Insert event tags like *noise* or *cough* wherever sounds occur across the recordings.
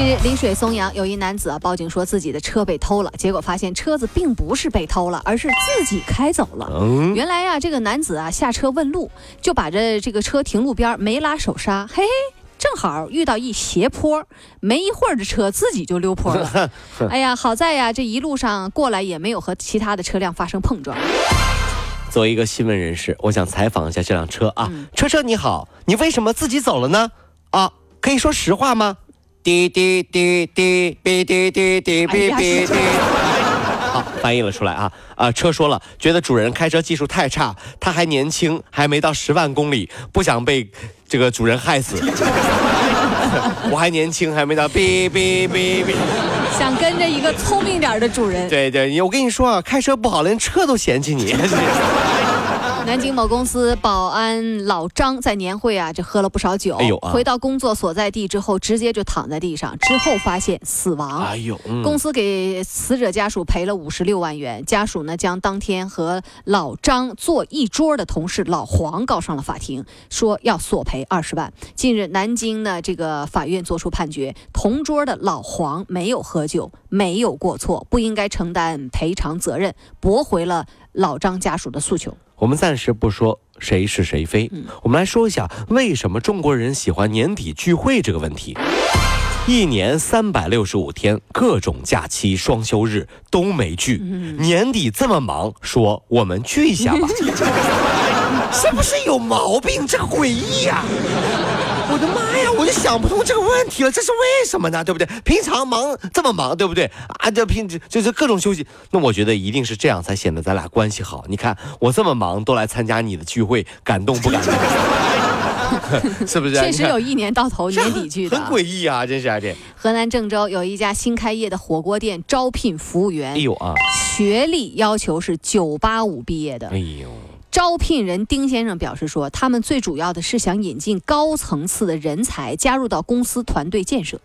近日，丽水松阳有一男子啊报警说自己的车被偷了，结果发现车子并不是被偷了，而是自己开走了。嗯，原来呀、这个男子啊下车问路，就把这这个车停路边，没拉手刹，嘿嘿。正好遇到一斜坡，没一会儿这车自己就溜坡了。*laughs* 哎呀，好在呀，这一路上过来也没有和其他的车辆发生碰撞。作为一个新闻人士，我想采访一下这辆车啊。嗯车车你好，你为什么自己走了呢？啊，可以说实话吗？滴滴滴滴哔滴滴滴哎呀哔哔滴。*laughs* 好，翻译了出来啊啊！车说了，觉得主人开车技术太差，他还年轻，还没到十万公里，不想被这个主人害死。*laughs* 我还年轻，还没到哔哔哔哔。想跟着一个聪明点的主人。对对，我跟你说啊，开车不好，连车都嫌弃你。*laughs* 南京某公司保安老张在年会啊，这喝了不少酒，哎呦啊回到工作所在地之后，直接就躺在地上，之后发现死亡。哎呦，嗯公司给死者家属赔了五十六万元，家属呢将当天和老张坐一桌的同事老黄告上了法庭，说要索赔二十万。近日，南京呢这个法院作出判决，同桌的老黄没有喝酒，没有过错，不应该承担赔偿责任，驳回了老张家属的诉求。我们暂时不说谁是谁非，嗯我们来说一下为什么中国人喜欢年底聚会这个问题。一年三百六十五天，各种假期、双休日都没聚，嗯年底这么忙，说我们聚一下吧，*laughs* 是不是有毛病？这诡异呀！我的妈呀，我就想不通这个问题了，这是为什么呢？对不对？平常忙这么忙，对不对？啊，这平时就是各种休息，那我觉得一定是这样才显得咱俩关系好。你看我这么忙都来参加你的聚会，感动不感动？*laughs* 是不是啊？确实有一年到头年底聚的很啊。诡异啊，真是啊这。河南郑州有一家新开业的火锅店招聘服务员，哎呦啊，学历要求是九八五毕业的哎。呦，招聘人丁先生表示说，他们最主要的是想引进高层次的人才加入到公司团队建设。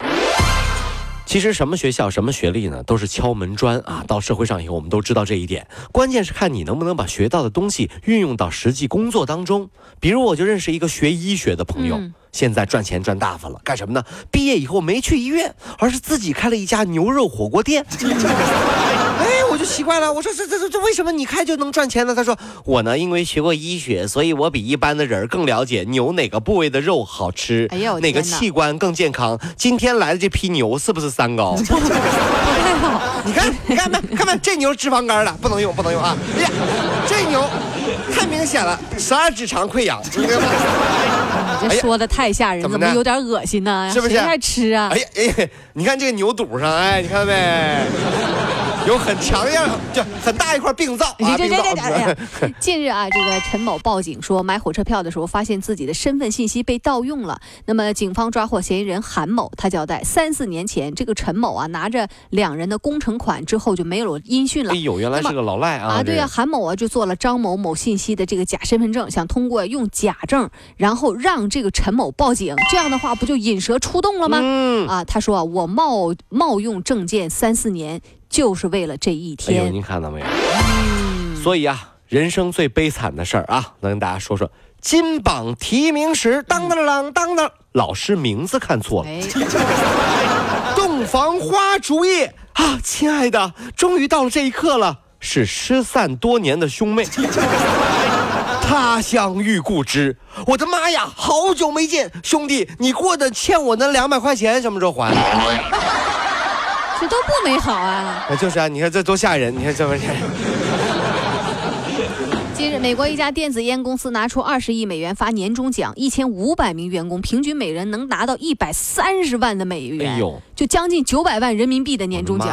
其实什么学校、什么学历呢，都是敲门砖啊。到社会上以后，我们都知道这一点。关键是看你能不能把学到的东西运用到实际工作当中。比如，我就认识一个学医学的朋友，嗯现在赚钱赚大发了，干什么呢？毕业以后没去医院，而是自己开了一家牛肉火锅店。*laughs* 哎，我就奇怪了，我说这这这这为什么你开就能赚钱呢？他说我呢，因为学过医学，所以我比一般的人更了解牛哪个部位的肉好吃，哎呦哪个器官更健康。今天来的这批牛是不是三高？*laughs* 不太好，你看，你看没？看没？这牛脂肪肝了，不能用，不能用啊！哎呀，这牛太明显了，十二指肠溃疡，*laughs* 这说的太吓人，怎么怎么有点恶心呢？是不是谁爱吃啊哎？呀哎呀，你看这个牛肚上，哎，你看没？*laughs* 有很强样，就很大一块病灶 *laughs* 啊，你这这这这，哎呀！*laughs* 近日啊，这个陈某报警说买火车票的时候发现自己的身份信息被盗用了。那么警方抓获嫌疑人韩某，他交代，三四年前这个陈某啊拿着两人的工程款之后就没有了音讯了哎。呦，原来是个老赖啊！啊，对呀、呀，韩某啊就做了张某某信息的这个假身份证，想通过用假证，然后让这个陈某报警，这样的话不就引蛇出洞了吗？嗯，啊，他说啊，我冒冒用证件三四年，就是为了这一哎呦，天。您看到没有？嗯，所以啊，人生最悲惨的事儿啊，能跟大家说说。金榜题名时，当当当当当，老师名字看错了。哎，*laughs* 洞房花烛夜啊，亲爱的，终于到了这一刻了，是失散多年的兄妹。*laughs* 他乡遇故知，我的妈呀，好久没见，兄弟，你过的欠我那两百块钱什么时候还？这都不美好啊！就是啊，你看这多吓人，你看这玩意儿。近日，美国一家电子烟公司拿出二十亿美元发年终奖，一千五百名员工平均每人能拿到一百三十万的美元，哎呦，就将近九百万人民币的年终奖。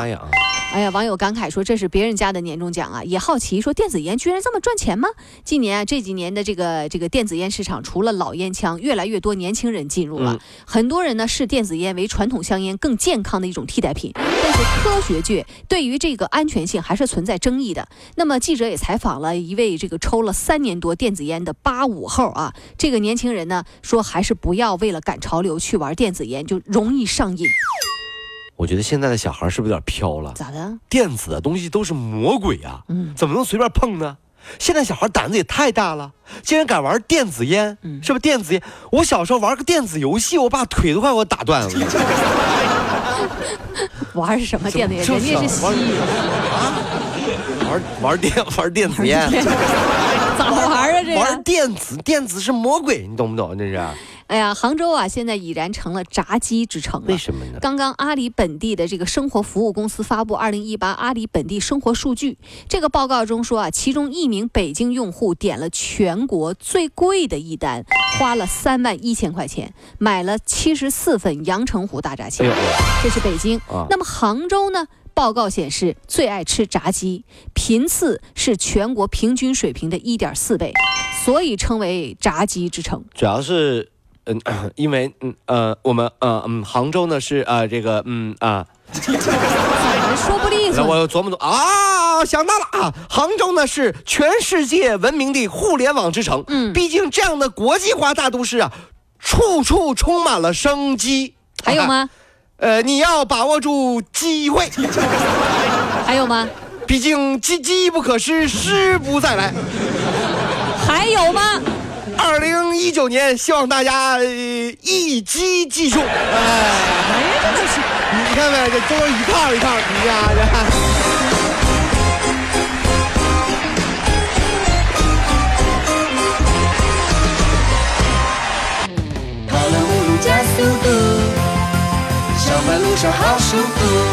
哎呀，网友感慨说这是别人家的年终奖啊，也好奇说电子烟居然这么赚钱吗？近年啊这几年的这个这个电子烟市场，除了老烟枪，越来越多年轻人进入了，嗯很多人呢视电子烟为传统香烟更健康的一种替代品。但是科学界对于这个安全性还是存在争议的。那么记者也采访了一位这个抽了三年多电子烟的八五后啊，这个年轻人呢说还是不要为了赶潮流去玩电子烟，就容易上瘾。我觉得现在的小孩是不是有点飘了？咋的？电子的东西都是魔鬼啊，怎么能随便碰呢？现在小孩胆子也太大了，竟然敢玩电子烟，是不是电子烟？我小时候玩个电子游戏，我把腿都快给我打断了。*laughs* 玩什么电子烟？人家是吸啊，玩玩电 *laughs* 玩电子烟，咋玩啊？这玩电子电子是魔鬼，你懂不懂？这是。哎呀，杭州啊，现在已然成了炸鸡之城了。为什么呢？刚刚阿里本地的这个生活服务公司发布二零一八阿里本地生活数据，这个报告中说啊，其中一名北京用户点了全国最贵的一单，花了三万一千块钱，买了七十四份阳澄湖大闸蟹。这是北京。那么杭州呢？报告显示，最爱吃炸鸡，频次是全国平均水平的一点四倍，所以称为炸鸡之城。主要是。嗯，*coughs* 因为嗯呃，我们呃嗯，杭州呢是呃这个嗯啊，怎么说不利索？我琢磨琢磨啊，想到了啊，杭州呢是全世界闻名的互联网之城。嗯，毕竟这样的国际化大都市啊，处处充满了生机。还有吗？*laughs* 呃，你要把握住机会。*laughs* 还有吗？毕竟机机不可失，失不再来。还有吗？二零一九年，希望大家一击即中。哎，真的是，你看没？这都是一套一套，你看这。跑了五路加速度，上班路上好舒服。